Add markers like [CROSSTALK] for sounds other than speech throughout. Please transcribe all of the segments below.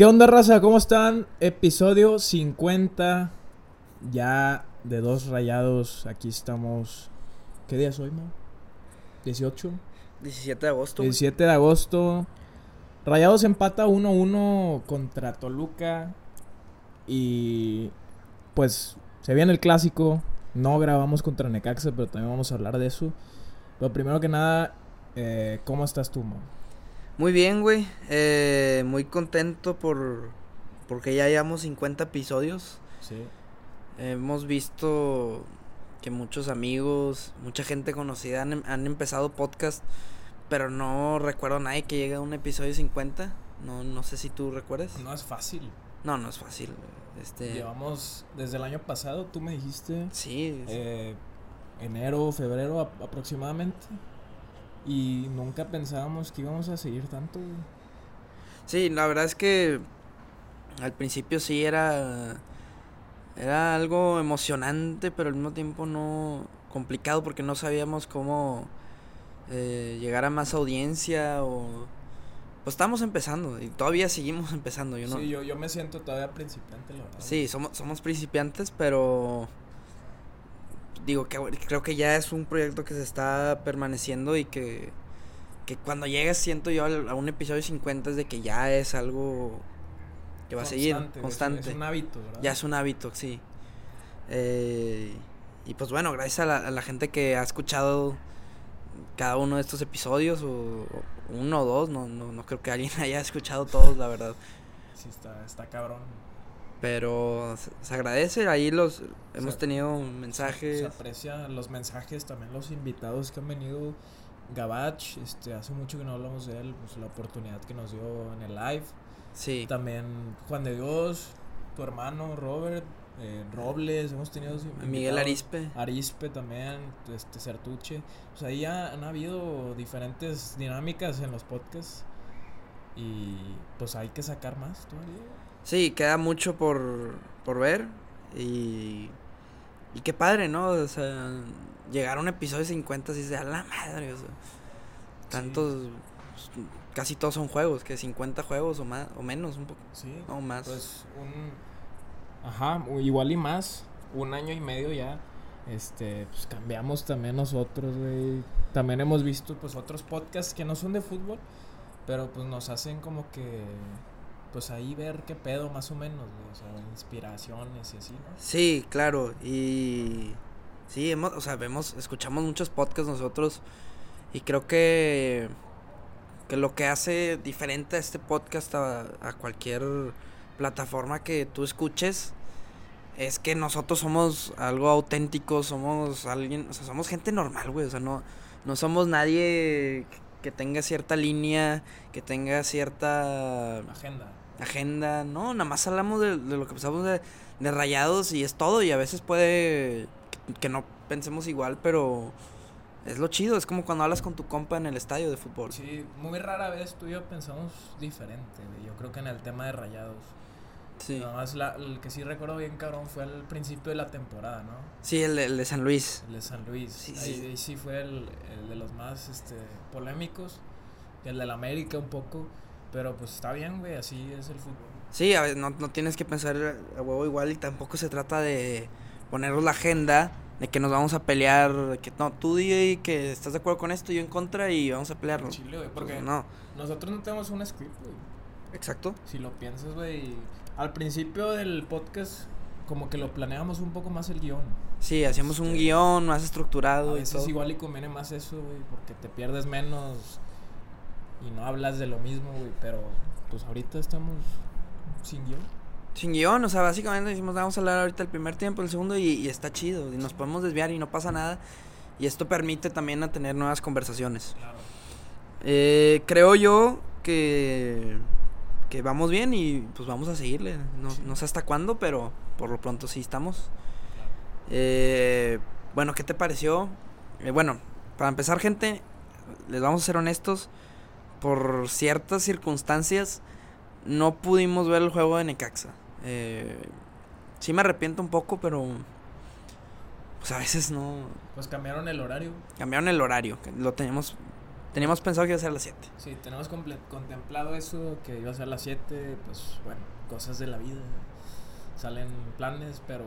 ¿Qué onda, raza? ¿Cómo están? Episodio 50. Ya de dos rayados. Aquí estamos. ¿Qué día es hoy, mo? 18. 17 de agosto. güey. 17 de agosto. Rayados empata 1-1 contra Toluca. Y pues se viene el clásico. No grabamos contra Necaxa, pero también vamos a hablar de eso. Pero primero que nada, eh, ¿cómo estás tú, mo? Muy bien, güey. Eh, muy contento por porque ya llevamos 50 episodios. Sí. Hemos visto que muchos amigos, mucha gente conocida han, em- han empezado podcast, pero no recuerdo a nadie que llegue a un episodio 50. No, no sé si tú recuerdas. No es fácil. No, no es fácil. Este, Llevamos desde el año pasado, tú me dijiste, sí, eh, enero, febrero ap- aproximadamente. Y nunca pensábamos que íbamos a seguir tanto. Sí, la verdad es que al principio sí era era algo emocionante, pero al mismo tiempo no complicado porque no sabíamos cómo eh, llegar a más audiencia o pues estamos empezando y todavía seguimos [LAUGHS] empezando, yo no. Sí, yo, yo me siento todavía principiante, la verdad. Sí, somos somos principiantes, pero digo que creo que ya es un proyecto que se está permaneciendo y que que cuando llegues siento yo a un episodio 50 es de que ya es algo que va a seguir Constante, es- constante. Es, un hábito, ¿verdad? Ya es un hábito, sí. Eh, y pues bueno, gracias a la, a la gente que ha escuchado cada uno de estos episodios, o, o uno o dos, no, no, no creo que alguien [LAUGHS] haya escuchado todos, la verdad. Sí, está, está cabrón. Pero se, se agradece, ahí los hemos Se- tenido Se mensajes. aprecia los mensajes, también los invitados que han venido. Gabach, este, hace mucho que no hablamos de él, pues la oportunidad que nos dio en el live. Sí, También Juan de Dios, tu hermano Robert, eh, Robles, hemos tenido Miguel. Arispe. Arispe también, este Certuche. Pues ahí ya han habido diferentes dinámicas en los podcasts. Y pues hay que sacar más todavía. Sí, queda mucho por, por ver. Y, y qué padre, ¿no? O sea, llegar a un episodio 50 así de a la madre. O sea, tantos. pues, Casi todos son juegos, que 50 juegos o más o menos, un poco. Sí. No, más. Pues un. Ajá, igual y más. Un año y medio ya. Este, pues cambiamos también nosotros, güey. También hemos visto, pues, otros podcasts que no son de fútbol. Pero pues nos hacen como que. Pues ahí ver qué pedo, más o menos. O sea, inspiraciones y así, ¿no? Sí, claro. Y. Sí, hemos, o sea, vemos, escuchamos muchos podcasts nosotros. Y creo que. Que lo que hace diferente a este podcast a, a cualquier plataforma que tú escuches. Es que nosotros somos algo auténtico, somos alguien, o sea, somos gente normal, güey, o sea, no, no somos nadie que tenga cierta línea, que tenga cierta Agenda. Agenda, no, nada más hablamos de, de lo que pensamos de, de rayados y es todo y a veces puede que, que no pensemos igual, pero es lo chido, es como cuando hablas con tu compa en el estadio de fútbol. Sí, muy rara vez tú y yo pensamos diferente. Yo creo que en el tema de rayados. Sí, Nada más la- el que sí recuerdo bien, cabrón, fue al principio de la temporada, ¿no? sí el, de- el de San Luis. El de San Luis. Sí, ahí, sí. ahí sí fue el, el de los más este, polémicos. El del América un poco. Pero pues está bien, güey, así es el fútbol. Sí, a veces no, no tienes que pensar a huevo igual y tampoco se trata de ponernos la agenda de que nos vamos a pelear, que no, tú di que estás de acuerdo con esto, yo en contra y vamos a pelearnos. Chile, güey, porque Pues no, nosotros no tenemos un script, güey. exacto. Si lo piensas, güey. Al principio del podcast, como que lo planeamos un poco más el guion. Sí, hacemos un guion más A estructurado y veces todo. igual y conviene más eso, güey, porque te pierdes menos y no hablas de lo mismo, güey. Pero pues ahorita estamos sin guion. Sin guion, o sea, básicamente decimos, vamos a hablar ahorita el primer tiempo, el segundo, y, y está chido. Y nos podemos desviar y no pasa nada. Y esto permite también a tener nuevas conversaciones. Claro. Eh, creo yo que, que vamos bien y pues vamos a seguirle. No, Sí. no sé hasta cuándo, pero por lo pronto sí estamos. Eh, bueno, ¿qué te pareció? Eh, bueno, para empezar, gente, les vamos a ser honestos. Por ciertas circunstancias, no pudimos ver el juego de Necaxa. Eh, sí me arrepiento un poco, pero pues a veces no. Pues cambiaron el horario. Cambiaron el horario, que lo teníamos Teníamos pensado que iba a ser a las 7. Sí, tenemos contemplado eso, que iba a ser a las 7, pues bueno, cosas de la vida. Salen planes, pero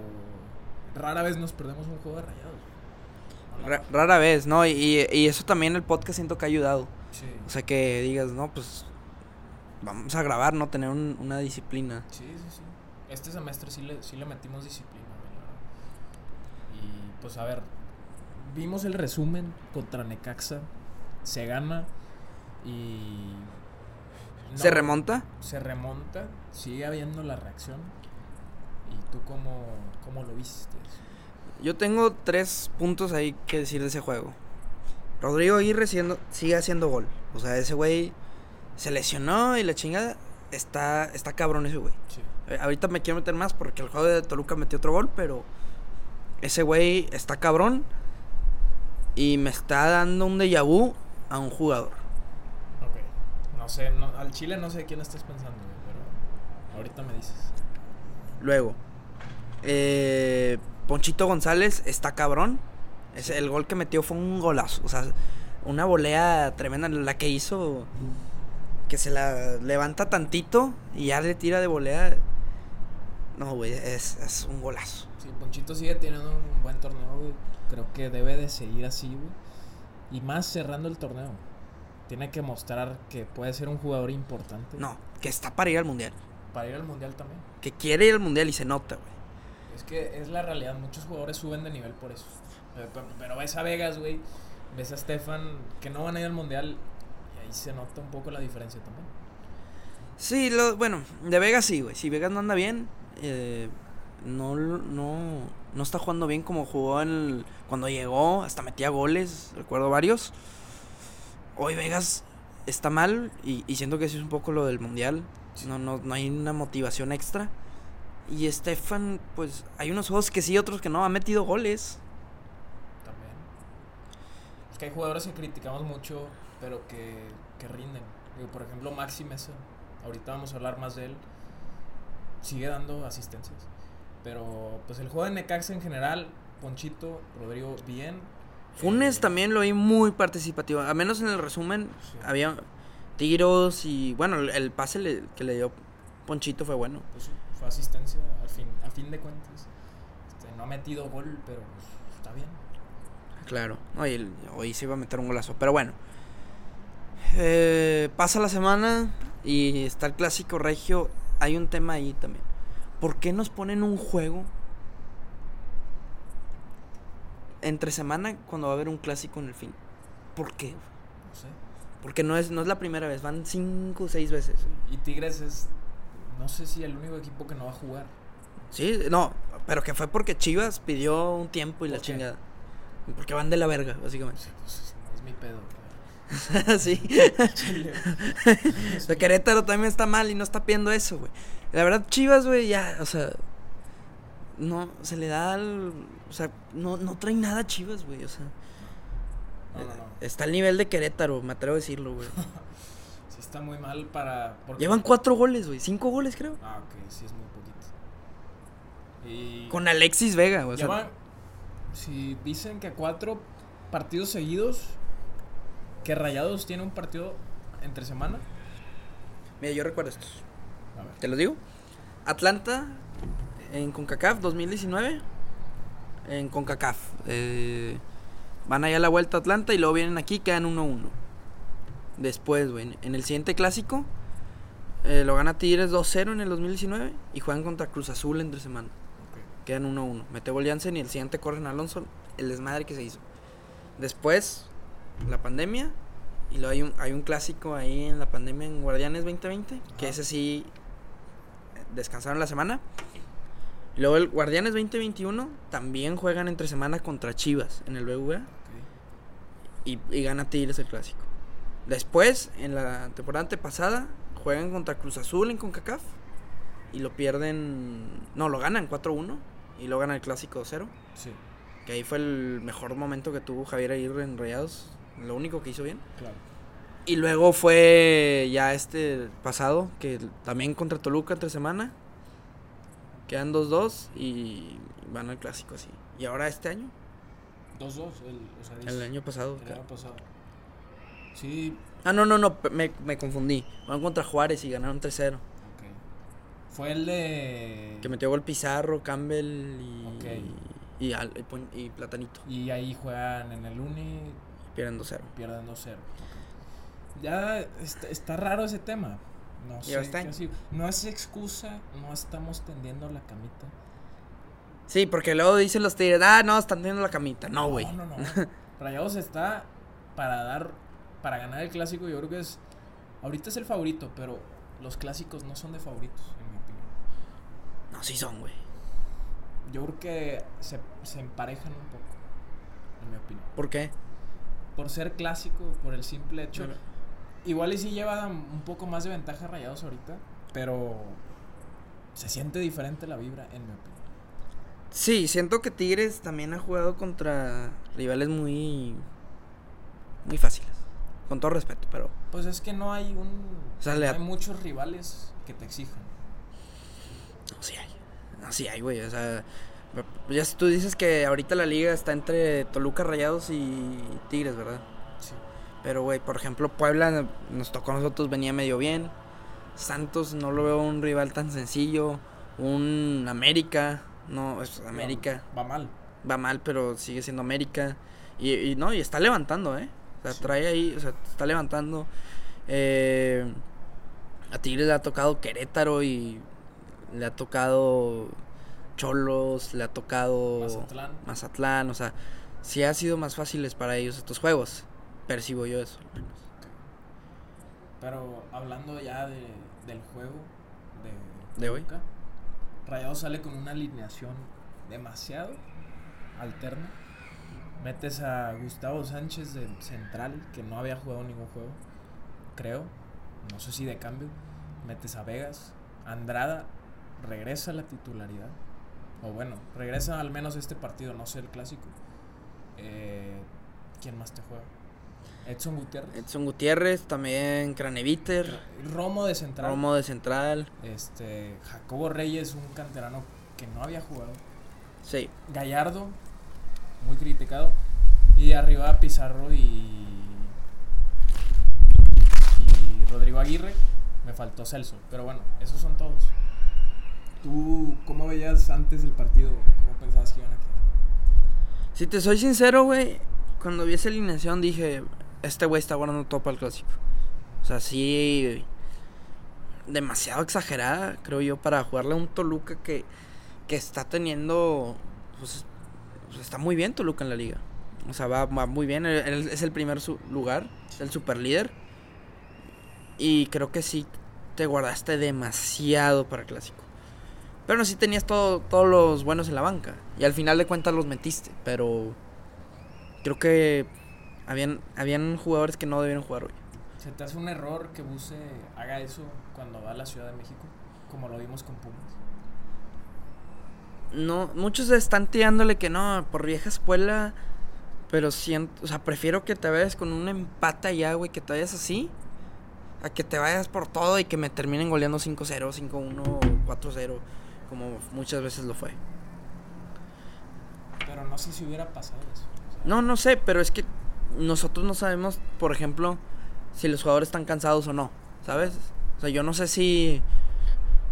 rara vez nos perdemos un juego de rayados. Ra- rara vez, ¿no? Y, y eso también el podcast siento que ha ayudado. Sí, O sea, que digas, no, pues vamos a grabar, ¿no? Tener un- una disciplina. sí, sí, sí. Este semestre sí le, sí le metimos disciplina, verdad. Y pues a ver, vimos el resumen contra Necaxa, se gana y... ¿Se remonta? se remonta, sigue habiendo la reacción. ¿Y tú cómo, cómo lo viste? Yo tengo tres puntos ahí que decir de ese juego. Rodrigo Aguirre siendo- sigue haciendo gol. O sea, ese güey se lesionó y la chingada. Está, está cabrón ese güey. Sí. Eh, ahorita me quiero meter más porque el juego de Toluca metió otro gol, pero ese güey está cabrón y me está dando un déjà vu a un jugador. Ok. No sé, no, al Chile no sé quién estás pensando, pero ahorita me dices. Luego, eh, Ponchito González está cabrón. Ese, el gol que metió fue un golazo. O sea, una volea tremenda. La que hizo, que se la levanta tantito y ya le tira de volea. No, güey, es, es un golazo. Sí, Ponchito sigue teniendo un buen torneo, güey. Creo que debe de seguir así, güey. Y más cerrando el torneo. Tiene que mostrar que puede ser un jugador importante. No, que está para ir al mundial. Para ir al mundial también. Que quiere ir al mundial y se nota, güey. Es que es la realidad. Muchos jugadores suben de nivel por eso. Pero, ves a Vegas, güey. Ves a Stefan que no van a ir al mundial. Y ahí se nota un poco la diferencia también. Sí, lo, bueno, de Vegas sí, güey. Si Vegas no anda bien, eh, no, no, no está jugando bien como jugó en el- cuando llegó, hasta metía goles, recuerdo varios. Hoy Vegas está mal y, y siento que eso es un poco lo del mundial. Sí. No, no, no hay una motivación extra. Y Estefan, pues hay unos juegos que sí, otros que no, ha metido goles. También. Es que hay jugadores que criticamos mucho, pero que, que rinden. Digo, por ejemplo, Maxi Mesa. Ahorita vamos a hablar más de él. Sigue dando asistencias. Pero pues el juego de Necaxa en general, Ponchito, Rodrigo, bien. Funes Eh, también lo vi muy participativo. A menos en el resumen Sí. había tiros y bueno, el, el pase le- que le dio Ponchito fue bueno. Pues sí, fue asistencia al fin, a fin de cuentas. Este, no ha metido gol, pero pues, está bien. Claro. No, y el- hoy se iba a meter un golazo. Pero bueno. Eh, pasa la semana y está el clásico regio. Hay un tema ahí también. ¿Por qué nos ponen un juego entre semana cuando va a haber un clásico en el fin? ¿Por qué? No sé. Porque no es, no es la primera vez, van cinco o seis veces. Y Tigres es, no sé si el único equipo que no va a jugar. Sí, no, pero que fue porque Chivas pidió un tiempo y la chingada. Porque van de la verga, básicamente. Pues, no es mi pedo. [LAUGHS] sí. Chile. [LAUGHS] O sea, Querétaro también está mal y no está pidiendo eso, güey. La verdad, Chivas, güey, ya, o sea. No, se le da al. O sea, no, no trae nada a Chivas, güey. O sea, No, no, no. está al nivel de Querétaro, me atrevo a decirlo, güey. [LAUGHS] Está muy mal para... porque- Llevan cuatro goles, güey. Cinco goles, creo. Ah, ok, sí es muy poquito. Y... Con Alexis Vega, güey. o sea, Llevan... Si dicen que cuatro partidos seguidos, que Rayados tiene un partido entre semana. Mira, yo recuerdo estos. A ver. ¿Te los digo? Atlanta en CONCACAF 2019. En CONCACAF. Eh, van allá a la vuelta a Atlanta y luego vienen aquí, quedan 1-1. Después, güey, en el siguiente clásico eh, lo gana Tigres 2-0 en el 2019 y juegan contra Cruz Azul entre semana. Quedan 1-1. Mete gol y el siguiente corren Alonso. El desmadre que se hizo. Después, la pandemia. Y luego hay un, hay un clásico ahí en la pandemia en Guardianes 2020. Que Ajá. ese sí descansaron la semana. Y luego el Guardianes 2021 también juegan entre semana contra Chivas en el BVA. Y, y gana Tigres el clásico. Después, en la temporada antepasada, juegan contra Cruz Azul en CONCACAF. Y lo pierden. No, lo ganan 4-1. Y lo ganan el clásico 2-0. Sí, Que ahí fue el mejor momento que tuvo Javier Aguirre en Rayados. Lo único que hizo bien. claro. Y luego fue ya este pasado, que también contra Toluca entre semana. Quedan 2-2 y van al clásico así. Y ahora este año, 2-2, el, o sea, el año pasado. el año pasado. Sí, Ah, no, no, no, me, me confundí. Van contra Juárez y ganaron 3-0. ok. Fue el de... Que metió gol Pizarro, Campbell y. Y, Al- y y Platanito. Y ahí juegan en el Uni, Pierden 2-0. pierden 2-0. ok. Ya está, está raro ese tema. No sé. qué No es excusa, no estamos tendiendo la camita. Sí, porque luego dicen los tigres, ah, no, están teniendo la camita. No, güey. No, no, no. [LAUGHS] Rayados está para dar, para ganar el clásico. Yo creo que es, ahorita es el favorito, pero los clásicos no son de favoritos, en mi opinión. No, sí son, güey. Yo creo que se, se emparejan un poco, en mi opinión. ¿Por qué? Por ser clásico, por el simple hecho. Bueno. Igual y sí lleva un poco más de ventaja Rayados ahorita, pero se siente diferente la vibra, en mi opinión. Sí, siento que Tigres también ha jugado contra rivales muy. muy fáciles. Con todo respeto, pero. Pues es que no hay un, O sea, no le- hay muchos rivales que te exijan. No, sí hay. No, sí hay, güey. O sea. Ya si tú dices que ahorita la liga está entre Toluca, Rayados y Tigres, ¿verdad? Sí. Pero, güey, por ejemplo, Puebla nos tocó a nosotros, venía medio bien. Santos no lo veo un rival tan sencillo. Un América, no, es América. Va mal. Va mal, pero sigue siendo América. Y, y no, y está levantando, ¿eh? Sea, Sí. trae ahí, o sea, está levantando. Eh, a Tigres le ha tocado Querétaro y le ha tocado Cholos, le ha tocado Mazatlán. Mazatlán, o sea, sí ha sido más fáciles para ellos estos juegos. Percibo yo eso. Pero hablando ya de, del juego de, ¿De hoy? Toluca, Rayados sale con una alineación demasiado alterna. Metes a Gustavo Sánchez de central, que no había jugado ningún juego, creo. No sé si de cambio. Metes a Vegas. Andrada regresa a la titularidad. O bueno, regresa al menos este partido, no sé el clásico. Eh, ¿Quién más te juega? Edson Gutiérrez. Edson Gutiérrez, también Craneviter, Romo de central. Romo de central. Este, Jacobo Reyes, un canterano que no había jugado. Sí, Gallardo, muy criticado. Y arriba Pizarro y. Y Rodrigo Aguirre. Me faltó Celso. Pero bueno, esos son todos. ¿Tú cómo veías antes del partido? ¿Cómo pensabas que iban a quedar? Si te soy sincero, güey, cuando vi esa alineación dije, este güey está guardando todo para el clásico. O sea, sí, demasiado exagerada, creo yo, para jugarle a un Toluca que, que está teniendo, pues, pues, está muy bien Toluca en la liga. O sea, va, va muy bien, es el primer lugar, el super líder. Y creo que sí te guardaste demasiado para clásico. Pero no, sí tenías todo, todos los buenos en la banca. Y al final de cuentas los metiste. Pero creo que habían, habían jugadores que no debieron jugar hoy. ¿Se te hace un error que Buse haga eso cuando va a la Ciudad de México? Como lo vimos con Pumas. No, muchos están tirándole que no, por vieja escuela. Pero siento, o sea, prefiero que te vayas con un empate allá, güey, que te vayas así. A que te vayas por todo y que me terminen goleando 5-0, 5-1, 4-0. Como muchas veces lo fue. Pero no sé si hubiera pasado eso. o sea, No, no sé, pero es que nosotros no sabemos, por ejemplo, si los jugadores están cansados o no, ¿sabes? O sea, yo no sé si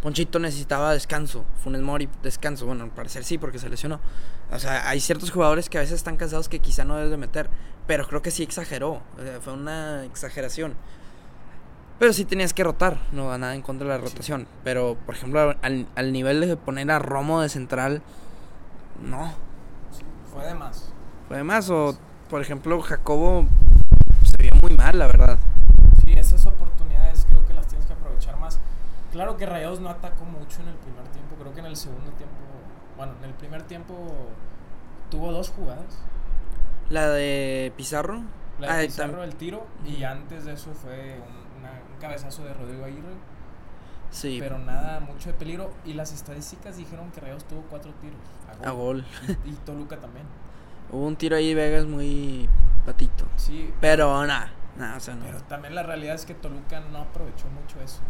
Ponchito necesitaba descanso, Funes Mori descanso, bueno, al parecer sí, porque se lesionó. O sea, hay ciertos jugadores que a veces están cansados que quizá no debes de meter, pero creo que sí exageró, o sea, fue una exageración. Pero sí tenías que rotar, no nada en contra de la Sí. rotación. Pero, por ejemplo, al, al nivel de poner a Romo de central, no. sí, fue de más. Fue de más, o por ejemplo, Jacobo se vio muy mal, la verdad. Sí, esas oportunidades creo que las tienes que aprovechar más. Claro que Rayados no atacó mucho en el primer tiempo, creo que en el segundo tiempo, bueno, en el primer tiempo tuvo dos jugadas. La de Pizarro. La Ah, de y Pizarro el tiro y antes de eso fue un, una- un cabezazo de Rodrigo Aguirre, Sí, pero nada mucho de peligro y las estadísticas dijeron que Rayados tuvo cuatro tiros a gol. Y, y Toluca también. [LAUGHS] Hubo un tiro ahí de Vegas muy patito. Sí, Pero nada, nada, o sea, no. pero también la realidad es que Toluca no aprovechó mucho eso,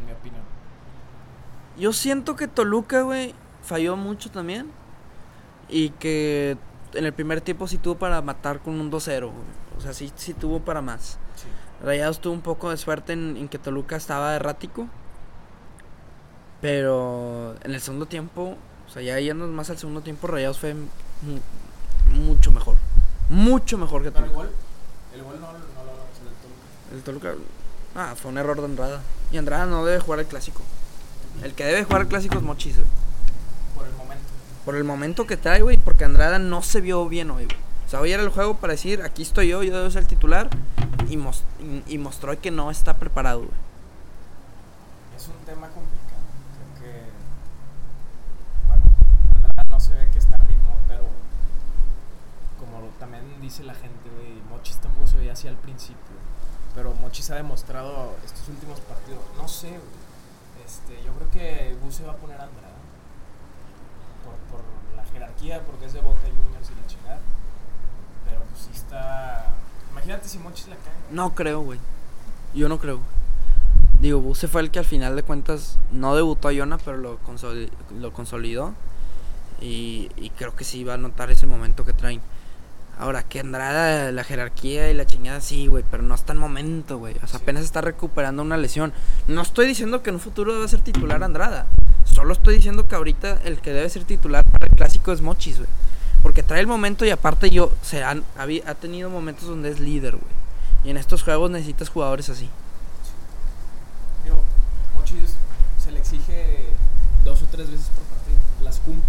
en mi opinión. Yo siento que Toluca, güey, falló mucho también. Y que en el primer tiempo sí tuvo para matar con un 2-0, güey. O sea, sí, sí tuvo para más. Sí. Rayados tuvo un poco de suerte en, en que Toluca estaba errático. Pero en el segundo tiempo, o sea, ya yendo más al segundo tiempo, Rayados fue mu- mucho mejor. Mucho mejor que Pero el Toluca. gol, el gol no, no lo hablamos el Toluca. El Toluca. Ah, fue un error de Andrada. Y Andrada no debe jugar el clásico. El que debe jugar el clásico es Mochis, güey. Por el momento. Por el momento que trae, güey, porque Andrada no se vio bien hoy, güey. O sea, hoy era el juego para decir, aquí estoy yo, yo debo ser el titular. Y, mos- y, y mostró que no está preparado, güey. Es un tema complicado. Creo que. Bueno, Andrada no se ve que está a ritmo, pero. Como también dice la gente, güey, Mochis tampoco se veía así al principio. Pero Mochis ha demostrado estos últimos partidos. No sé. Este, yo creo que Gus va a poner a Andrada. Por, por la jerarquía, porque es de Boca Juniors y la chingada. Pero pues sí está. Imagínate si Mochis la cae. No creo, güey. Yo no creo. Digo, Buse fue el que al final de cuentas no debutó a Yona, pero lo, consoli- lo consolidó. Y, y creo que sí va a notar ese momento que traen. Ahora, que Andrada, la jerarquía y la chingada, sí, güey, pero no está en momento, güey. O sea, Sí. apenas está recuperando una lesión. No estoy diciendo que en un futuro debe ser titular Andrada. Solo estoy diciendo que ahorita el que debe ser titular para el clásico es Mochis, güey. Porque trae el momento y aparte yo, se han, ha tenido momentos donde es líder, güey. Y en estos juegos necesitas jugadores así. Digo, Mochis se le exige dos o tres veces por partido, las cumple.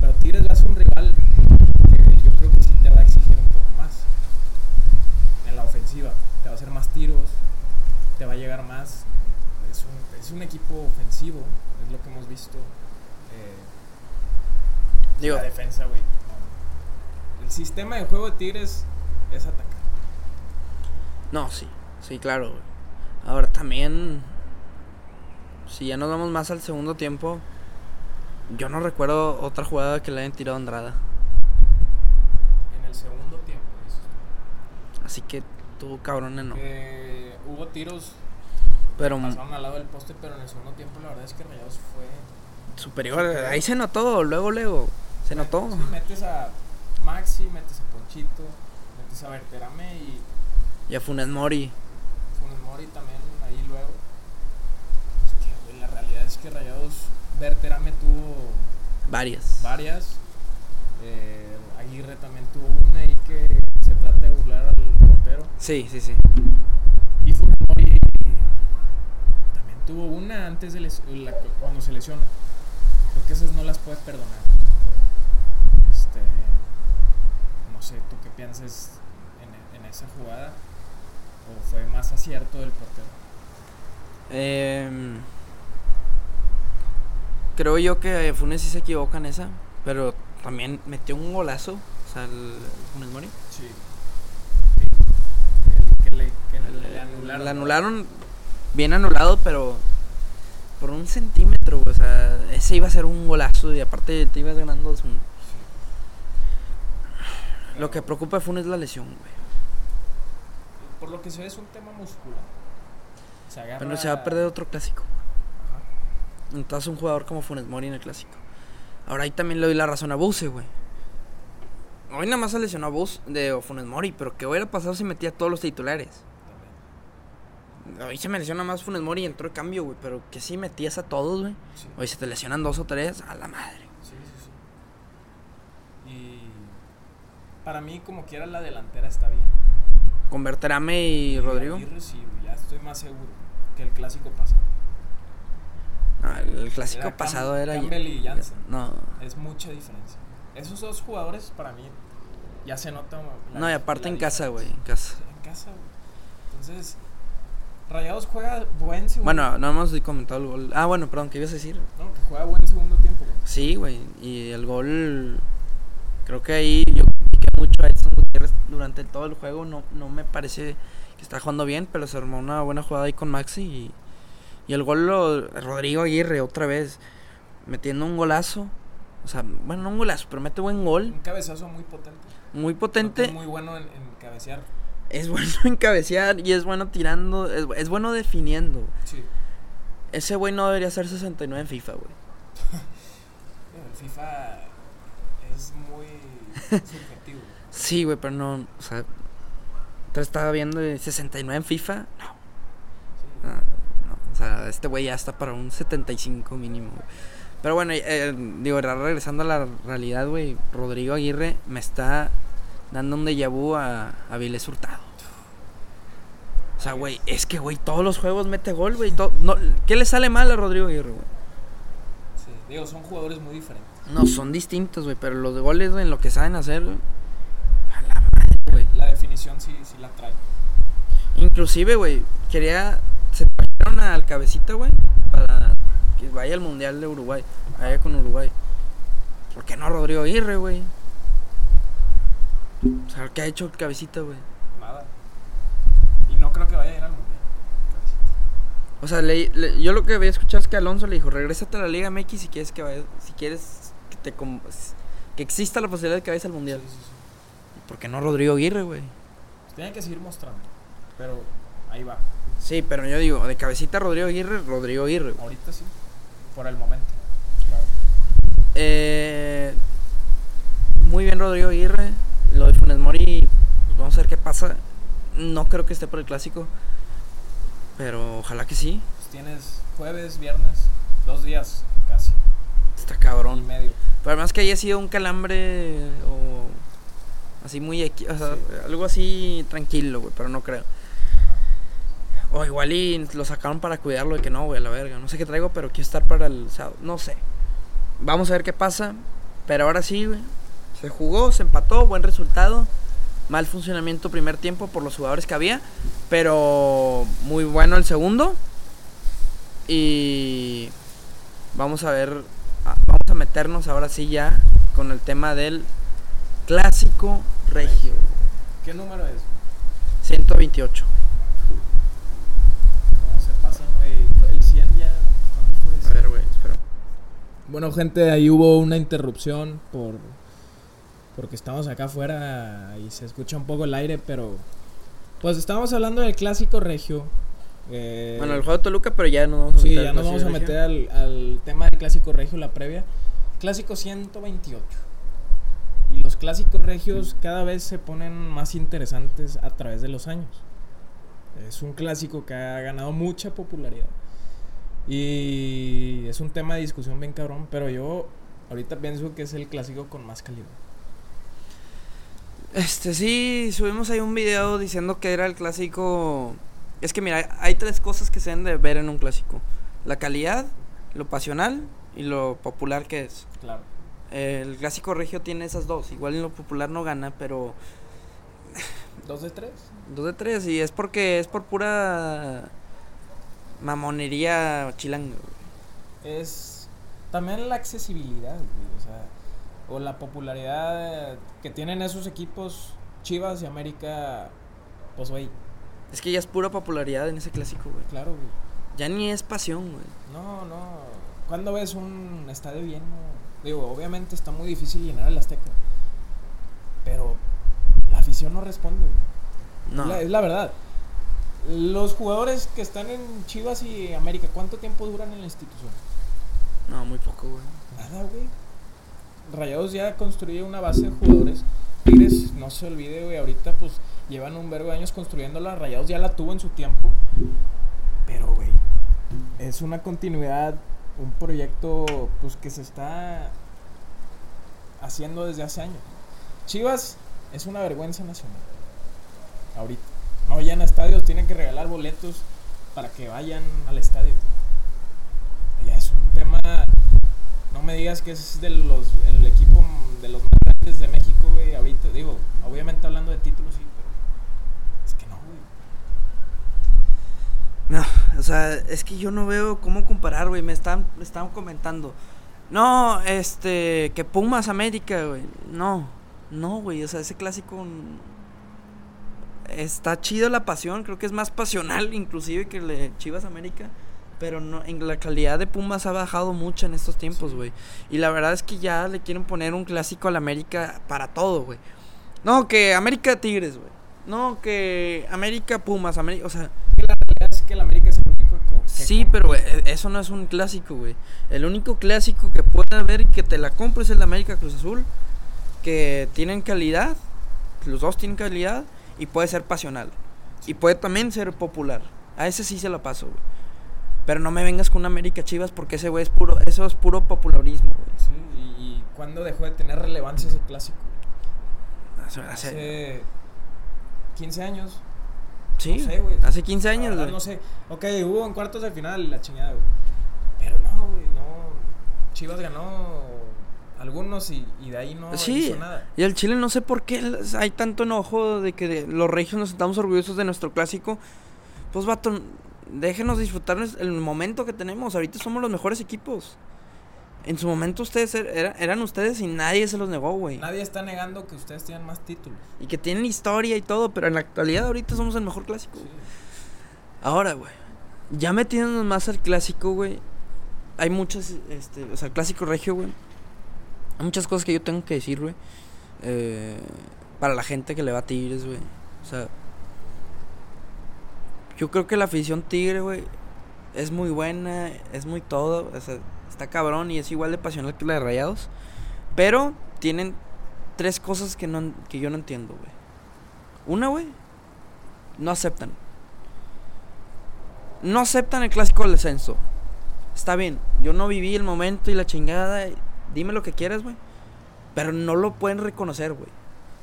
Pero Tigres un rival que yo creo que sí te va a exigir un poco más. En la ofensiva, te va a hacer más tiros, te va a llegar más. Es un, es un equipo ofensivo, es lo que hemos visto. Eh, Digo, la defensa, güey. no. El sistema de juego de Tigres es atacar. no, sí, sí, claro, güey. Ahora también, si ya nos vamos más al segundo tiempo, yo no recuerdo otra jugada que le hayan tirado a Andrada. En el segundo tiempo, dices tú. Así que tú, cabrón, no. Que hubo tiros Pero pasaron al lado del poste, pero en el segundo tiempo la verdad es que Rayados fue... superior, ahí se notó, luego, luego, se notó. Sí, metes a Maxi, metes a Ponchito, metes a Berterame y Y a Funes Mori. Funes Mori también ahí luego. Es que, güey, la realidad es que Rayados, Berterame tuvo Varias. varias. eh, Aguirre también tuvo una y que se trata de burlar al portero. Sí, sí, sí. Y Funes Mori también tuvo una antes de les- la- cuando se lesiona. Creo que esas no las puedes perdonar. Este, no sé, ¿tú qué piensas en, en esa jugada? ¿O fue más acierto del portero? Em, creo yo que Funes sí se equivoca en esa, pero también metió un golazo. O sea, el, el Funes Mori. Sí. Le, anularon. Le anularon bien anulado, pero por un centímetro, O sea, ese iba a ser un golazo y aparte te ibas ganando. 2-1. Sí. Lo que preocupa a Funes es la lesión, güey. Por lo que se ve es un tema muscular. Se agarra... Pero se va a perder otro clásico. Ajá. Entonces un jugador como Funes Mori en el clásico. Ahora ahí también le doy la razón a Buse, güey. Hoy nada más se lesionó a Bus de Funes Mori, pero ¿qué hubiera pasado si metía a todos los titulares? Hoy se me lesiona más Funes Mori y entró de cambio, güey, pero que si metías a todos, güey. Sí. Hoy se te lesionan dos o tres, a la madre. Sí, sí, sí. Y para mí, como quiera, la delantera está bien. Con Berterame y Rodrigo. Aguirre sí, ya estoy más seguro que el clásico pasado. No, el clásico Era Cam- pasado era. Campbell y Jansen. No. Es mucha diferencia. Esos dos jugadores, para mí, ya se nota. la- No, y aparte en casa, güey, en casa. Sí, En casa, güey. Entonces, Rayados juega buen segundo Bueno, no hemos comentado el gol. Ah, bueno, perdón, ¿qué ibas a decir? No, que juega buen segundo tiempo, güey. Sí, güey. Y el gol. Creo que ahí yo critiqué mucho a Edson Gutiérrez durante todo el juego. No, no me parece que está jugando bien, pero se armó una buena jugada ahí con Maxi. Y, y el gol lo. Rodrigo Aguirre otra vez. Metiendo un golazo. O sea, bueno, no un golazo, pero mete buen gol. Un cabezazo muy potente. Muy potente. Muy bueno en, en cabecear. Es bueno [LAUGHS] en cabecear y es bueno tirando. Es, es bueno definiendo. Sí. Ese güey no debería ser 69 en FIFA, güey. [LAUGHS] El FIFA es muy [LAUGHS] subjetivo. Sí, güey, pero no. O sea, Entonces estaba viendo de 69 en FIFA. No. Ah, no, O sea, este güey ya está para un 75 mínimo. güey. Pero bueno, eh, digo, regresando a la realidad, güey. Rodrigo Aguirre me está dando un déjà vu a, a Vilés Hurtado. O sea, güey, es que, güey, todos los juegos mete gol, güey. no, ¿Qué le sale mal a Rodrigo Aguirre, güey? Sí, digo, son jugadores muy diferentes. No, son distintos, güey, pero los goles, güey, en lo que saben hacer, güey. A la madre, güey. La definición sí, sí la trae. Inclusive, güey, quería... Se trajeron al cabecita, güey, para que vaya al Mundial de Uruguay, allá con Uruguay. ¿Por qué no Rodrigo Aguirre, güey? O sea, ¿qué ha hecho el cabecita, güey? Nada. Y no creo que vaya a ir al mundial. O sea, le- le- yo lo que había escuchado es que Alonso le dijo, regrésate a la Liga MX si quieres que vaya, si quieres que te que exista la posibilidad de que vayas al Mundial. Sí, sí, sí. ¿Por qué no Rodrigo Aguirre, güey? Pues tienen que seguir mostrando. Pero ahí va. Sí, pero yo digo, de cabecita Rodrigo Aguirre, Rodrigo Aguirre. güey. Ahorita sí. Por el momento. Claro. Eh, muy bien Rodrigo Aguirre. Mori, pues vamos a ver qué pasa. No creo que esté por el clásico. Pero ojalá que sí. Pues tienes jueves, viernes, dos días casi. Está Y cabrón. medio. Pero además que haya sido un calambre o así muy... O sea, algo así tranquilo, güey, pero no creo. O igual y lo sacaron para cuidarlo de que no, güey, a la verga. No sé qué traigo, pero quiero estar para el sábado. No sé. Vamos a ver qué pasa. Pero ahora sí, güey. Se jugó, se empató, buen resultado. Mal funcionamiento primer tiempo por los jugadores que había. Pero muy bueno el segundo. Y vamos a ver. Vamos a meternos ahora sí ya con el tema del clásico regio. ¿Qué número es? 128. ¿Cómo se pasan, güey? El 100 ya. ¿Cuándo fue eso? A ver, güey, espera. Bueno, gente, ahí hubo una interrupción por porque estamos acá afuera y se escucha un poco el aire, pero pues estábamos hablando del clásico regio. eh, Bueno, el juego de Toluca, pero ya no vamos a Sí, meter ya nos vamos a meter al, al tema del clásico regio, la previa. Clásico 128. Y los clásicos regios cada vez se ponen más interesantes a través de los años. Es un clásico que ha ganado mucha popularidad. Y es un tema de discusión bien cabrón, pero yo ahorita pienso que es el clásico con más calidad. Este, sí, subimos ahí un video diciendo que era el clásico. Es que mira, hay tres cosas que se deben de ver en un clásico: la calidad, lo pasional y lo popular que es. Claro. El clásico regio tiene esas dos. Igual en lo popular no gana, pero ¿Dos de tres? dos de tres. Y es porque es por pura mamonería chilanga. es también la accesibilidad, güey, o sea, o la popularidad que tienen esos equipos Chivas y América, pues güey, Es que ya es pura popularidad en ese clásico, güey. claro, güey. Ya ni es pasión, güey. No, no. ¿Cuándo ves un estadio lleno? Digo, obviamente está muy difícil llenar el Azteca. Pero la afición no responde, güey. No. La- es la verdad. Los jugadores que están en Chivas y América, ¿cuánto tiempo duran en la institución? No, muy poco, güey. Nada, güey. Rayados ya construye una base de jugadores. Tigres, no se olvide, güey. Ahorita, pues, llevan un vergo de años construyéndola. Rayados ya la tuvo en su tiempo. Pero, güey, es una continuidad, un proyecto, pues, que se está haciendo desde hace años. Chivas es una vergüenza nacional. Ahorita. No llena estadios, tienen que regalar boletos para que vayan al estadio. Ya es un tema no me digas que es de los el equipo de los más grandes de México, güey. Ahorita digo, obviamente hablando de títulos sí, pero es que no, güey. No, o sea, es que yo no veo cómo comparar, güey. Me están, me están comentando. No, este, que Pumas América, güey. No, no, güey. O sea, ese clásico está chido la pasión. Creo que es más pasional, inclusive, que el de Chivas América. Pero no, en la calidad de Pumas ha bajado mucho en estos tiempos, Sí. güey. Y la verdad es que ya le quieren poner un clásico al América para todo, güey. No, que América Tigres, güey. No, que América Pumas, América, o sea, Que la realidad es que el América es el único que- Sí, pero e- eso no es un clásico, güey. El único clásico que puede haber y que te la compro es el de América Cruz Azul. Que tienen calidad. Los dos tienen calidad. y puede ser pasional. Y puede también ser popular. A ese sí se la paso, güey. Pero no me vengas con una América Chivas porque ese güey es puro, eso es puro popularismo, güey. Sí, y, y ¿cuándo dejó de tener relevancia ese clásico? Hace, hace- Hace 15 años. sí, no sé, güey. hace 15 La años, verdad, güey. No sé. Ok, hubo en cuartos de final la chingada, güey. Pero no, güey, no. Chivas ganó algunos y, y de ahí no Sí, hizo nada. y al Chile no sé por qué hay tanto enojo de que de- los regios nos estamos orgullosos de nuestro clásico. Pues vato, déjenos disfrutar nues- el momento que tenemos. Ahorita somos los mejores equipos. En su momento ustedes er- era- eran ustedes y nadie se los negó, güey. Nadie está negando que ustedes tienen más títulos. Y que tienen historia y todo, pero en la actualidad ahorita somos el mejor clásico. Sí. Ahora, güey, ya metiéndonos más al clásico, güey. Hay muchas, este, o sea, el clásico regio, güey. Hay muchas cosas que yo tengo que decir, güey. eh, para la gente que le va a Tigres, güey. O sea, yo creo que la afición Tigre, güey, es muy buena, es muy todo. O sea, está cabrón y es igual de pasional que la de Rayados. Pero tienen tres cosas que, no, que yo no entiendo, güey. Una, güey, no aceptan. No aceptan el clásico del descenso. Está bien, yo no viví el momento y la chingada. Dime lo que quieras, güey. Pero no lo pueden reconocer, güey.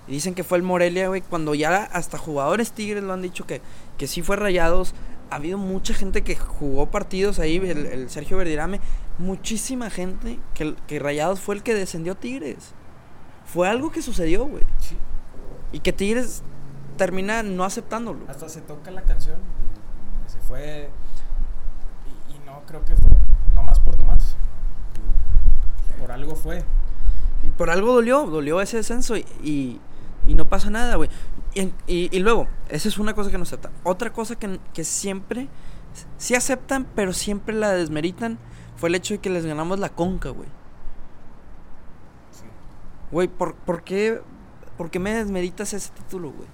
Y dicen que fue el Morelia, güey. Cuando ya hasta jugadores tigres lo han dicho que, que sí fue rayados. Ha habido mucha gente que jugó partidos ahí. El, el Sergio Verdirame. Muchísima gente que, que rayados fue el que descendió Tigres. Fue algo que sucedió, güey. Sí. Y que Tigres termina no aceptándolo. Hasta se toca la canción y se fue. Y, y no creo que fue nomás por nomás. Por algo fue. Y por algo dolió, dolió ese descenso y, y, y no pasa nada, güey. Y, y- y luego, esa es una cosa que no aceptan. Otra cosa que, que siempre, sí aceptan, pero siempre la desmeritan, fue el hecho de que les ganamos la conca, güey. Sí. Güey, ¿por, por, qué, ¿por qué me desmeritas ese título, güey?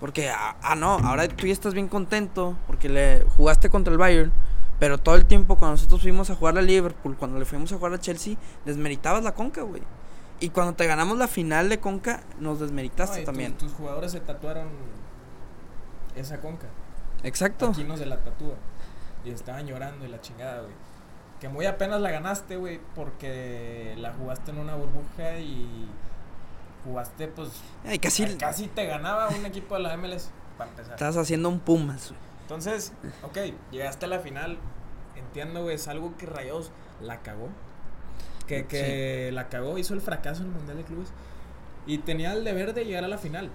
Porque, ah, ah, no, ahora tú ya estás bien contento porque le jugaste contra el Bayern, pero todo el tiempo cuando nosotros fuimos a jugar a Liverpool, cuando le fuimos a jugar a Chelsea, desmeritabas la conca, güey. Y cuando te ganamos la final de conca, nos desmeritaste No, también. Tus, tus jugadores se tatuaron esa conca. Exacto. Aquí no se la tatúan. Y estaban llorando y la chingada, güey. Que muy apenas la ganaste, güey, porque la jugaste en una burbuja y jugaste, pues. Ay, casi Casi te ganaba un equipo de la MLS, para empezar. estás haciendo un Pumas, güey. Entonces, ok, llegaste a la final. Entiendo, güey, es algo que Rayos la cagó. Que, que la cagó, hizo el fracaso en el Mundial de Clubes. Y tenía el deber de llegar a la final.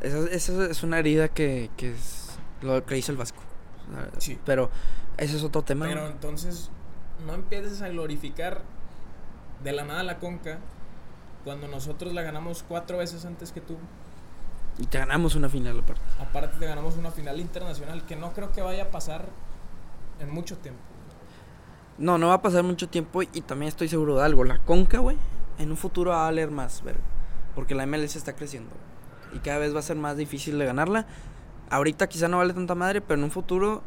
Eso, eso es una herida que, que es lo que hizo el Vasco. Sí. Pero ese es otro tema. Pero entonces, no empieces a glorificar de la nada la conca cuando nosotros la ganamos cuatro veces antes que tú. Y te ganamos una final aparte. Aparte, te ganamos una final internacional que no creo que vaya a pasar en mucho tiempo. No, no va a pasar mucho tiempo y también estoy seguro de algo. La Conca, güey, en un futuro va a valer más, verga. Porque la MLS está creciendo. Y cada vez va a ser más difícil de ganarla. Ahorita quizá no vale tanta madre, pero en un futuro,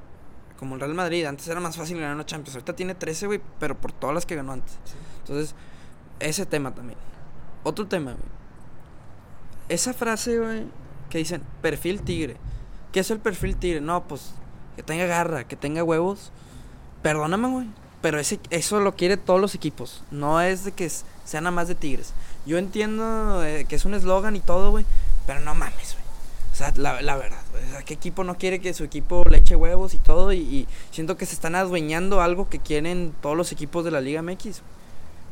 como el Real Madrid, antes era más fácil ganar una Champions. Ahorita tiene 13, güey, pero por todas las que ganó antes. Entonces, ese tema también. Otro tema, güey. Esa frase, güey, que dicen perfil tigre. ¿Qué es el perfil tigre? No, pues que tenga garra, que tenga huevos. Perdóname, güey. Pero ese, eso lo quiere todos los equipos. No es de que sea nada más de tigres. Yo entiendo eh, que es un eslogan y todo, güey. Pero no mames, güey. O sea, la, la verdad, ¿qué equipo no quiere que su equipo le eche huevos y todo? Y, siento que se están adueñando algo que quieren todos los equipos de la Liga MX.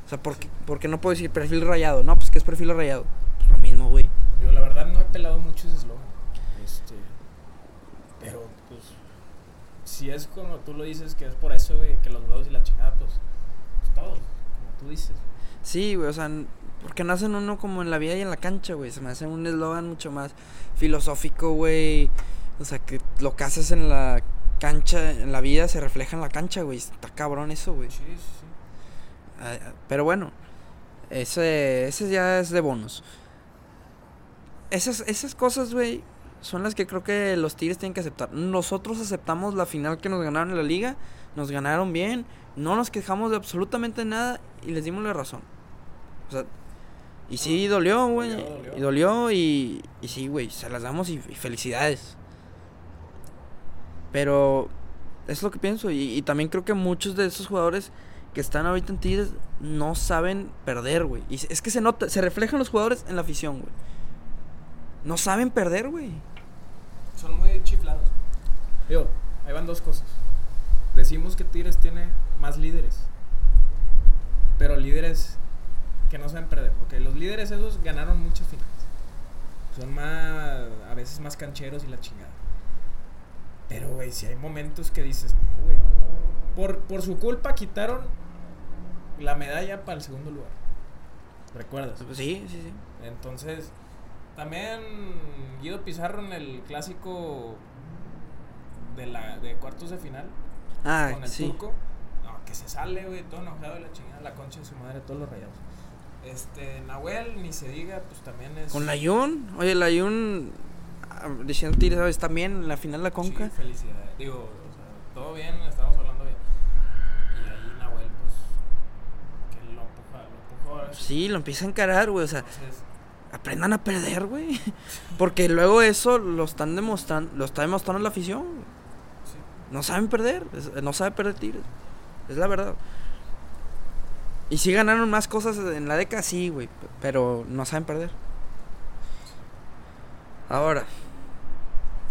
O sea, ¿por qué, por qué no puedo decir perfil rayado? No, pues que es perfil rayado. Pues lo mismo, güey. Yo la verdad no he pelado mucho ese eslogan. Este, pero pues si es como tú lo dices que es por eso, güey, que los huevos y la chingada, pues, pues todos, como tú dices. Sí, güey, o sea, porque no hacen uno como en la vida y en la cancha, güey. Se me hace un eslogan mucho más filosófico, güey. O sea, que lo que haces en la cancha, en la vida, se refleja en la cancha, güey. Está cabrón eso, güey. Sí, sí, sí. Ah, ah, Pero bueno, ese, ese ya es de bonus. Esas, esas cosas, güey, son las que creo que los Tigres tienen que aceptar. Nosotros aceptamos la final que nos ganaron en la liga, nos ganaron bien, no nos quejamos de absolutamente nada y les dimos la razón. O sea, Y sí, dolió, güey. Dolió, dolió. Y dolió y, y sí, güey, se las damos y, y felicidades. Pero es lo que pienso. Y, y también creo que muchos de esos jugadores que están ahorita en Tigres no saben perder, güey. Y es que se nota, se reflejan los jugadores en la afición, güey. No saben perder, güey. Son muy chiflados. Digo, ahí van dos cosas. Decimos que Tigres tiene más líderes. Pero líderes que no saben perder. Porque los líderes esos ganaron muchas finales. Son más, a veces más cancheros y la chingada. Pero, güey, si hay momentos que dices, no, güey. Por, por su culpa quitaron la medalla para el segundo lugar. ¿Recuerdas? Sí, sí, sí. Entonces, también Guido Pizarro en el clásico de la de cuartos de final Ah, con el sí. turco. No, que se sale, güey, todo enojado de la chingada, la concha de su madre, todos los rayados. Este, Nahuel, ni se diga, pues también es. Con la Jun. Oye, la Jun. ah, Diciendo Tigres, ¿sabes? También en la final la Conca. Sí, felicidades. Digo, o sea, todo bien, estamos hablando bien. Y ahí Nahuel, pues. Que lo empuja, lo empuja ahora. Sí, lo empieza a encarar, güey. O sea, Entonces, aprendan a perder, güey. Porque luego eso lo están demostrando, lo está demostrando la afición. No saben perder, no sabe perder Tigres. Es la verdad. Y sí ganaron más cosas en la década, sí, güey. Pero no saben perder. Ahora,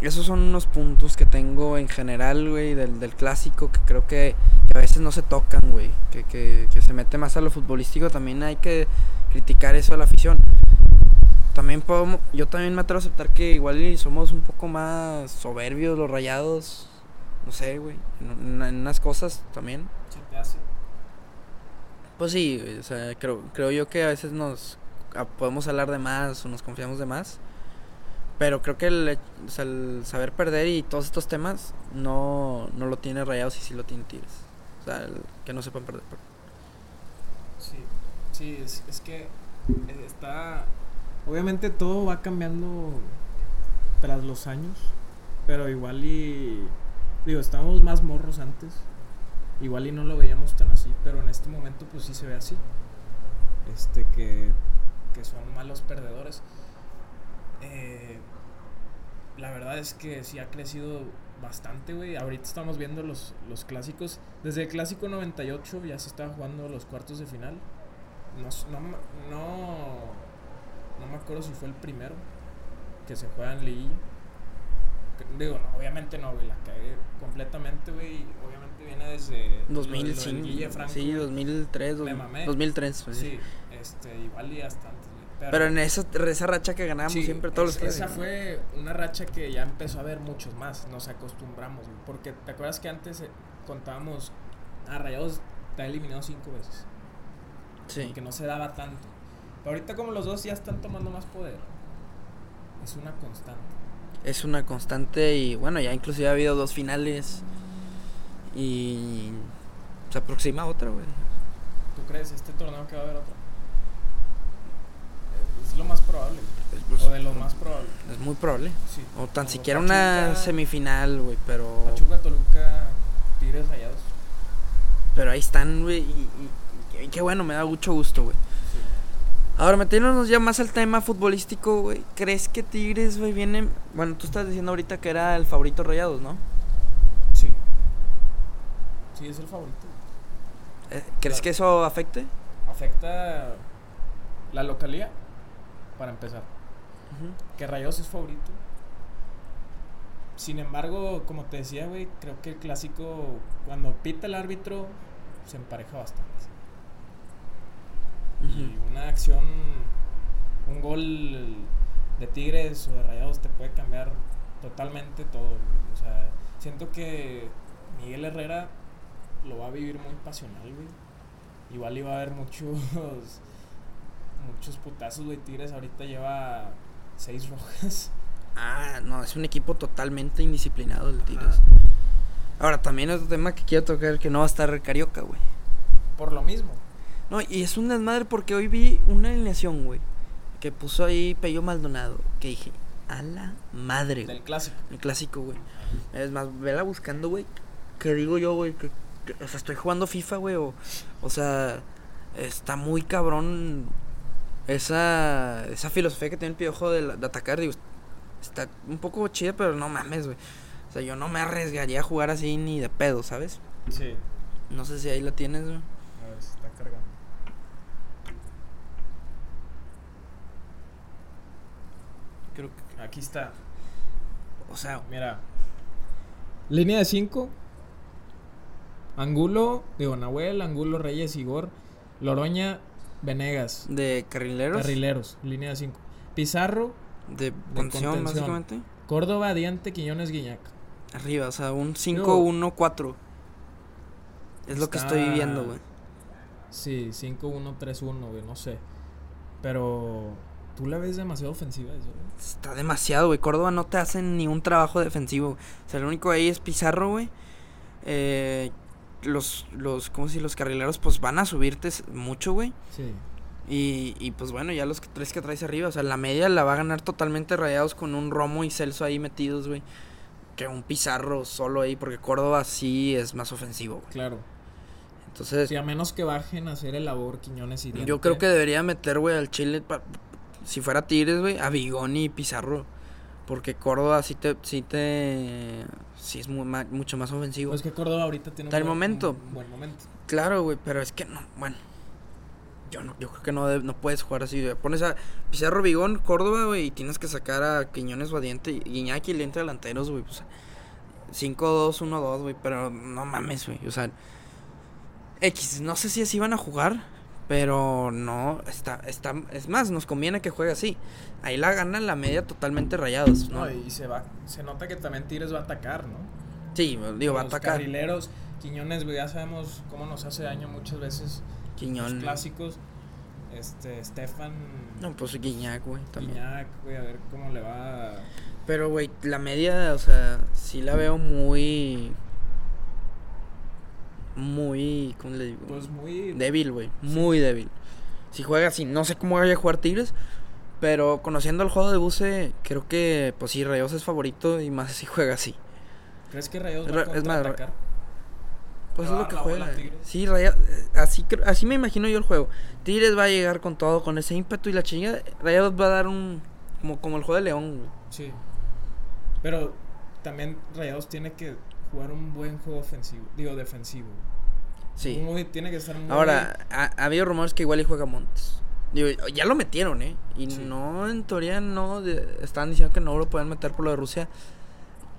esos son unos puntos que tengo en general, güey, del, del clásico que creo que, a veces no se tocan, güey. Que, que se mete más a lo futbolístico. También hay que criticar eso a la afición. También podemos, yo también me atrevo a aceptar que igual somos un poco más soberbios los rayados. No sé, güey. En, unas cosas también. Se te hace. Pues sí, o sea, creo, creo yo que a veces nos a- podemos hablar de más o nos confiamos de más. Pero creo que el, o sea, el saber perder y todos estos temas no, no lo tiene Rayados y sí lo tiene Tigres. O sea, el que no sepan perder. Sí, sí, es, es que eh, está... Obviamente todo va cambiando tras los años, pero igual y... Digo, estábamos más morros antes, igual y no lo veíamos tan así, pero en este momento pues sí se ve así. Este, que, que son malos perdedores. Eh, la verdad es que sí ha crecido bastante, güey. Ahorita estamos viendo los, los clásicos. Desde el clásico 98 ya se estaba jugando los cuartos de final. No, no, no, no me acuerdo si fue el primero que se juega en liguilla. Digo, no, obviamente no, güey. La cagué completamente, güey. Obviamente viene desde lo- lo del 2005. Guille Franco, sí, güey. 2003. Me dos- mamé. 2003. pues, sí. Este, igual y hasta antes, güey. Pero en esa, esa racha que ganábamos Sí, siempre todos es- los Esa clásicos. fue una racha que ya empezó a haber muchos más. Nos acostumbramos, güey. Porque te acuerdas que antes eh, contábamos a Rayados te ha eliminado cinco veces. Sí. Que no se daba tanto. Pero ahorita, como los dos ya están tomando más poder, es una constante. Es una constante y bueno, ya inclusive ha habido dos finales y se aproxima otra, güey. ¿Tú crees este torneo que va a haber otro? Eh, Es lo más probable. pues, O de lo más probable. es muy probable. Sí. O tan Como siquiera una semifinal, güey, pero Pachuca, Toluca, Tigres, Rayados. pero ahí están, güey, y, y- y qué bueno, me da mucho gusto, güey. Ahora, metiéndonos ya más al tema futbolístico, güey, ¿crees que Tigres, güey, viene, bueno, tú estás diciendo ahorita que era el favorito Rayados, ¿no? Sí. Sí, es el favorito. Eh, ¿Crees Claro. que eso afecte? Afecta la localidad, para empezar. Que Rayados es favorito. Sin embargo, como te decía, güey, creo que el clásico, cuando pita el árbitro, se empareja bastante. Y una acción, un gol de Tigres o de Rayados te puede cambiar totalmente todo. O sea, siento que Miguel Herrera lo va a vivir muy pasional, güey. Igual iba a haber muchos [LAUGHS] muchos putazos, güey. Tigres ahorita lleva seis rojas. Ah, no, es un equipo totalmente indisciplinado el Tigres. Ahora, también otro tema que quiero tocar, que no va a estar Carioca, güey. Por lo mismo. No, y es un desmadre porque hoy vi una alineación, güey, que puso ahí Pello Maldonado, que dije, a la madre. Del clásico. El clásico, güey. Es más, vela buscando, güey. ¿Qué digo yo, güey? Que, que- o sea, estoy jugando FIFA, güey. O, o sea, está muy cabrón esa, esa filosofía que tiene el piojo de, la- de atacar, digo, está un poco chida, pero no mames, güey. O sea, yo no me arriesgaría a jugar así ni de pedo, ¿sabes? Sí. No sé si ahí la tienes, güey. A ver, se está cargando. Creo que, Aquí está. o sea, Mira. Línea de 5. Angulo, digo, Nahuel, Angulo, Reyes, Igor, Loroña, Venegas. de carrileros, Carrileros, línea de 5. Pizarro, de contención, contención. básicamente. Córdoba, Diante, Quiñones, Guiñac. Arriba, o sea, un 5-1-4. Es lo que estoy viendo, güey. Sí, 5-1-3-1, güey, no sé. Pero tú la ves demasiado ofensiva eso, güey. Está demasiado, güey. Córdoba no te hacen ni un trabajo defensivo. O sea, el único ahí es Pizarro, güey. Eh, los, los, ¿cómo si Los carrileros, pues van a subirte mucho, güey. Sí. Y, y pues bueno, ya los tres que traes arriba. O sea, la media la va a ganar totalmente rayados con un Romo y Celso ahí metidos, güey. Que un Pizarro solo ahí, porque Córdoba sí es más ofensivo, güey. Claro. Entonces, Sí, a menos que bajen a hacer el labor Quiñones y Diante. yo creo que debería meter, güey, al Chile, pa- si fuera Tigres, güey, a Bigoni y Pizarro. Porque Córdoba sí te, sí te, sí es ma- mucho más ofensivo. Pues que Córdoba ahorita tiene Está el buen- momento. un buen momento. Claro, güey, pero es que no, bueno. Yo no, yo creo que no, no puedes jugar así. Pones a Pizarro, Bigón, Córdoba, güey, y tienes que sacar a Quiñones, Vadiente, y Guiñaki y Lente delanteros, güey. Pues, 5-2-1-2, güey, pero no mames, güey. O sea, X, no sé si así van a jugar, pero no, está, está, es más, nos conviene que juegue así. Ahí la gana la media totalmente rayados, ¿no? No, y se va, se nota que también Tigres va a atacar, ¿no? Sí, digo, va a atacar. carrileros, Quiñones, ya sabemos cómo nos hace daño muchas veces Quiñón. clásicos. Este, Stefan, No, pues Guiñac, güey, también. Guiñac, güey, a ver cómo le va. Pero, güey, la media, o sea, sí la veo muy. Muy. ¿Cómo le digo? Pues muy. débil, güey. Muy débil. Si juega así, no sé cómo vaya a jugar Tigres. Pero conociendo el juego de Buse, creo que, pues sí, Rayos es favorito y más si juega así. ¿Crees que Rayados va a es más? Pues es lo que a dar la bola juega. Sí, Raya- eh, así, así me imagino yo el juego. Tigres va a llegar con todo, con ese ímpetu y la chingada. Rayados va a dar un. Como, como el juego de León, güey. Sí. Pero también Rayados tiene que jugar un buen juego ofensivo. Digo, defensivo. Sí. Muy, tiene que estar muy. Ahora, ha, ha habido rumores que igual y juega Montes. Digo, ya lo metieron, ¿eh? Y Sí. no, en teoría, no. de- estaban diciendo que no lo pueden meter por lo de Rusia.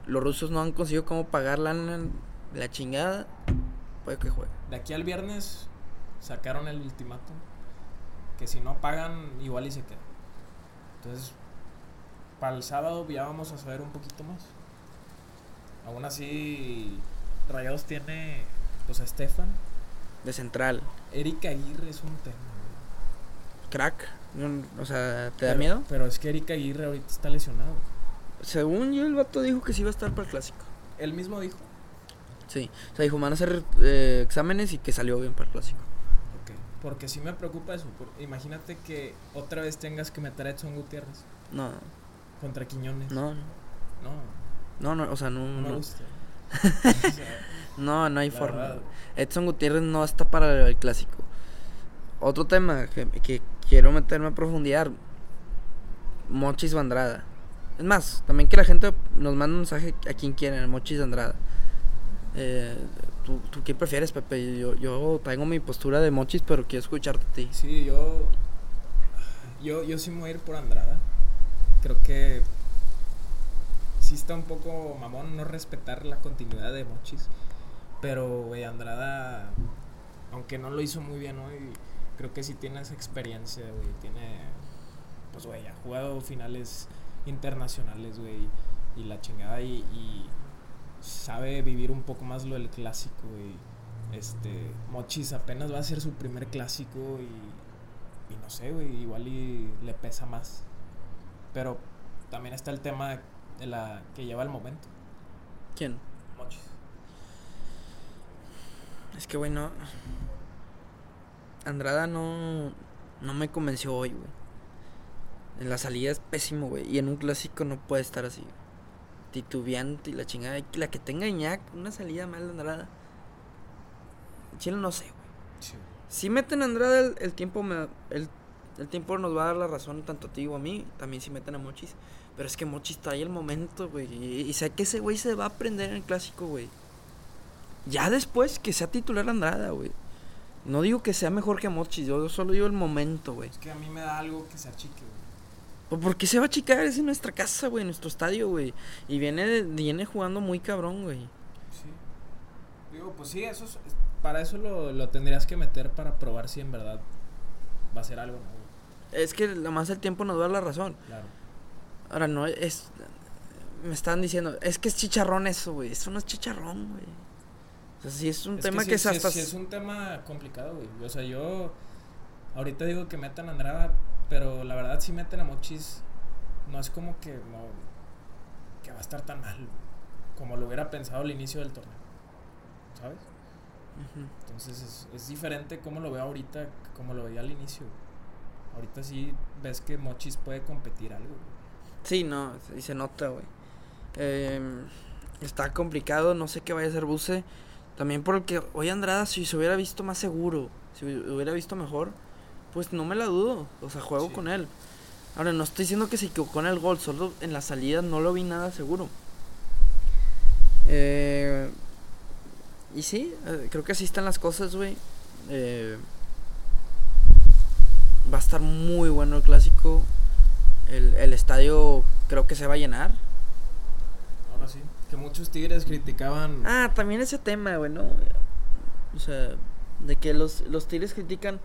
Los rusos no han conseguido cómo pagar la, la chingada. Puede que juegue. De aquí al viernes sacaron el ultimátum. Que si no pagan, igual y se queda. Entonces, para el sábado ya vamos a saber un poquito más. Aún así, Rayados tiene pues a Stefan. De central. Erika Aguirre es un tema. güey. Crack. O sea, ¿te da Pero- miedo? Pero es que Erika Aguirre ahorita está lesionado. Según yo, el vato dijo que sí iba a estar para el clásico. Él mismo dijo. Sí. O sea, dijo, van a hacer eh, exámenes y que salió bien para el clásico. Ok. Porque sí me preocupa eso. por- imagínate que otra vez tengas que meter a Edson Gutiérrez No, contra Quiñones. no, no. No, No, o sea, no. no No, [LAUGHS] no, no hay la forma. verdad. Edson Gutiérrez no está para el clásico. Otro tema que, que quiero meterme a profundidad. Mochis Bandrada. Es más, también que la gente nos mande un mensaje a quien quiera, Mochis Andrada. Eh, ¿tú, ¿Tú qué prefieres, Pepe? Yo, yo tengo mi postura de Mochis, pero quiero escucharte a ti. Sí, yo, yo. Yo sí me voy a ir por Andrada. Creo que. Sí un poco mamón no respetar la continuidad de Mochis. Pero, güey, Andrada. Aunque no lo hizo muy bien hoy, creo que sí tiene esa experiencia, güey. Tiene. Pues, güey, ha jugado finales internacionales, güey. Y la chingada. Y, sabe vivir un poco más lo del clásico, güey. Este. Mochis apenas va a ser su primer clásico y. Y no sé, güey. Igual y le pesa más. Pero también está el tema de la que lleva el momento. ¿Quién? Mochis. Es que, güey, no. Andrada no. No me convenció hoy, güey. En la salida es pésimo, güey. Y en un clásico no puede estar así. Titubeante y la chingada. La que tenga Iñak, una salida mal de Andrada. Chile no sé, güey. Sí. Si meten a Andrada el, el tiempo me. El, el tiempo nos va a dar la razón tanto a ti o a mí, también si meten a Mochis. Pero es que Mochis trae el momento, güey. Y, y sé que ese güey se va a aprender en el clásico, güey. Ya después que sea titular Andrada, güey. No digo que sea mejor que Mochis, yo solo digo el momento, güey. Es que a mí me da algo que se achique, güey. Pues, ¿Por qué se va a achicar? Es en nuestra casa, güey, en nuestro estadio, güey. Y viene, viene jugando muy cabrón, güey. Sí. Digo, pues sí, eso es- para eso lo, lo tendrías que meter para probar si en verdad va a ser algo, ¿no? Es que más el tiempo nos da la razón. Claro. Ahora, no es. Me estaban diciendo, es que es chicharrón eso, güey. Eso no es chicharrón, güey. O sea, sí es un Es tema sí- que, sí es hasta. sí es un tema complicado, güey. O sea, yo ahorita digo que metan a Andrada, pero la verdad si meten a Mochis no es como que no que va a estar tan mal, güey, como lo hubiera pensado al inicio del torneo. ¿Sabes? Entonces es, es diferente como lo veo ahorita como lo veía al inicio. Ahorita sí ves que Mochis puede competir algo. Sí, no, y se nota, güey. Em, está complicado, no sé qué vaya a hacer Buse. También porque hoy Andrada, si se hubiera visto más seguro, si hu- hubiera visto mejor, pues no me la dudo. O sea, juego Sí. con él. Ahora, no estoy diciendo que se equivocó en el gol, solo en la salida no lo vi nada seguro. Eh, y sí, eh, creo que así están las cosas, güey. Eh, va a estar muy bueno el clásico. El, el estadio creo que se va a llenar. Ahora sí. Que muchos tigres criticaban. Ah, también ese tema, güey, ¿no? O sea, de que los, los Tigres critican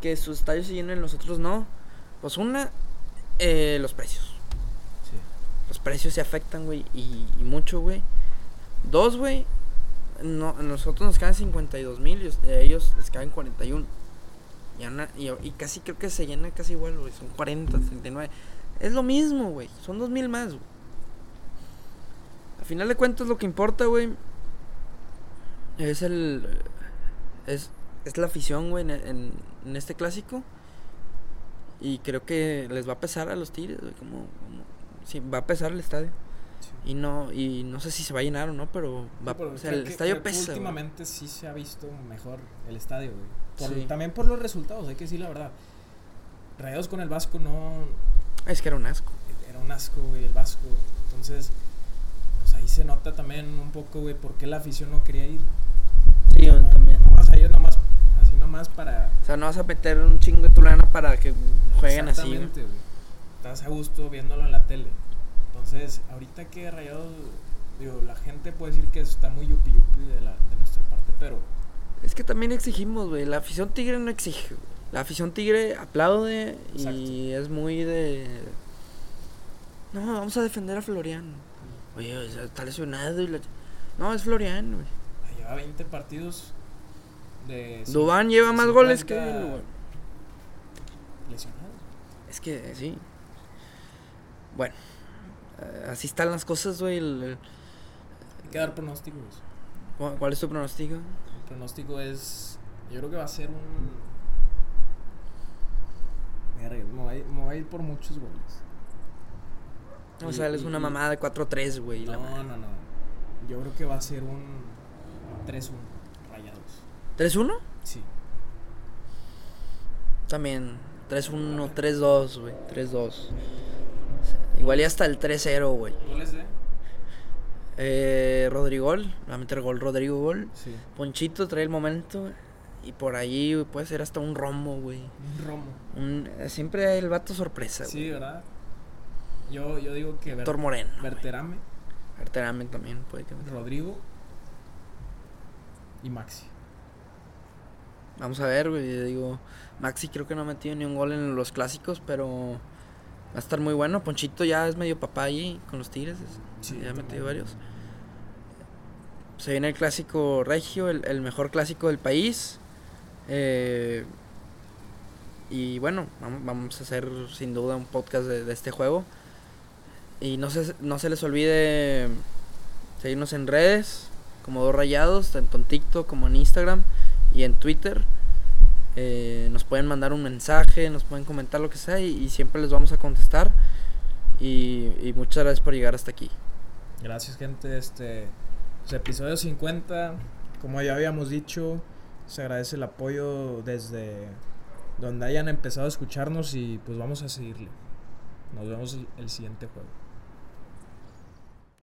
que sus estadios se llenen, los otros no. Pues una, eh, los precios. Sí. Los precios se afectan, güey, y, y mucho, güey. Dos, güey, no, a nosotros nos caen 52 mil y a ellos les caen 41. Y, ana- y, y casi creo que se llena casi igual, güey. Son 40, 39. Es lo mismo, güey. Son 2 mil más, güey. A final de cuentas, lo que importa, güey, es el. Es, es la afición, güey, en, en, en este clásico. Y creo que les va a pesar a los Tigres, güey. Como, como- sí, va a pesar el estadio. sí. Y no, y no sé si se va a llenar o no, pero va, Sí, pero o sea, creo el que- estadio pesa. güey. Últimamente sí se ha visto mejor el estadio, güey. Por-. También por los resultados, hay que decir la verdad. Rayados con el Vasco no. Es que era un asco. Era un asco, güey, el Vasco. Entonces, pues ahí se nota también un poco, güey, por qué la afición no quería ir. Sí, No, también. Nomás ahí, nomás, así nomás para. O sea, no vas a meter un chingo de tu lana para que jueguen así. güey. Exactamente, güey. Estás a gusto viéndolo en la tele. Entonces, ahorita que Rayados. Digo, la gente puede decir que está muy yupi yupi de, la, de nuestra parte, pero. Es que también exigimos, güey. La afición tigre no exige. güey. La afición tigre aplaude y es muy de. No, vamos a defender a Florian. Oye, está lesionado y la... No, es Florian, güey. Lleva 20 partidos de. Dubán lleva más goles que él, güey. Lesionados. Es que sí. Bueno, eh, así están las cosas, güey. el- el- Hay que dar pronósticos. ¿cu- ¿Cuál es tu pronóstico? El pronóstico es. Yo creo que va a ser un. Verga, Me voy, a ir- me voy a ir por muchos goles. O Y- sea, él es una mamada de 4-3, güey. No, no, no. Yo creo que va a ser un 3-1. Rayados. ¿3-1? Sí. También. 3-1, 3-2, güey. 3-2. Igual y hasta el 3-0, güey. ¿Goles de? Eh, Rodrigol, va a meter gol Rodrigo Gol. Sí. Ponchito trae el momento. Y por ahí güey, puede ser hasta un rombo, güey. Un Romo. Un, siempre hay el vato sorpresa, güey. Sí, ¿verdad? Yo, yo digo que Héctor Moreno. güey. Berterame, Arterame también puede que. Rodrigo y Maxi. Vamos a ver, güey. Digo, Maxi creo que no ha metido ni un gol en los clásicos, pero va a estar muy bueno. Ponchito ya es medio papá ahí con los Tigres. es- Sí, ya ha metido varios. Se viene el clásico regio, el, el mejor clásico del país. Eh, y bueno, vam- vamos a hacer sin duda un podcast de, este juego. Y no se, no se les olvide seguirnos en redes, como dos rayados, tanto en TikTok como en Instagram y en Twitter. Eh, nos pueden mandar un mensaje, nos pueden comentar lo que sea y, y siempre les vamos a contestar. Y, y muchas gracias por llegar hasta aquí. Gracias, gente. Este pues, episodio 50. Como ya habíamos dicho, se agradece el apoyo desde, donde hayan empezado a escucharnos y pues vamos a seguirle. Nos vemos el, siguiente juego.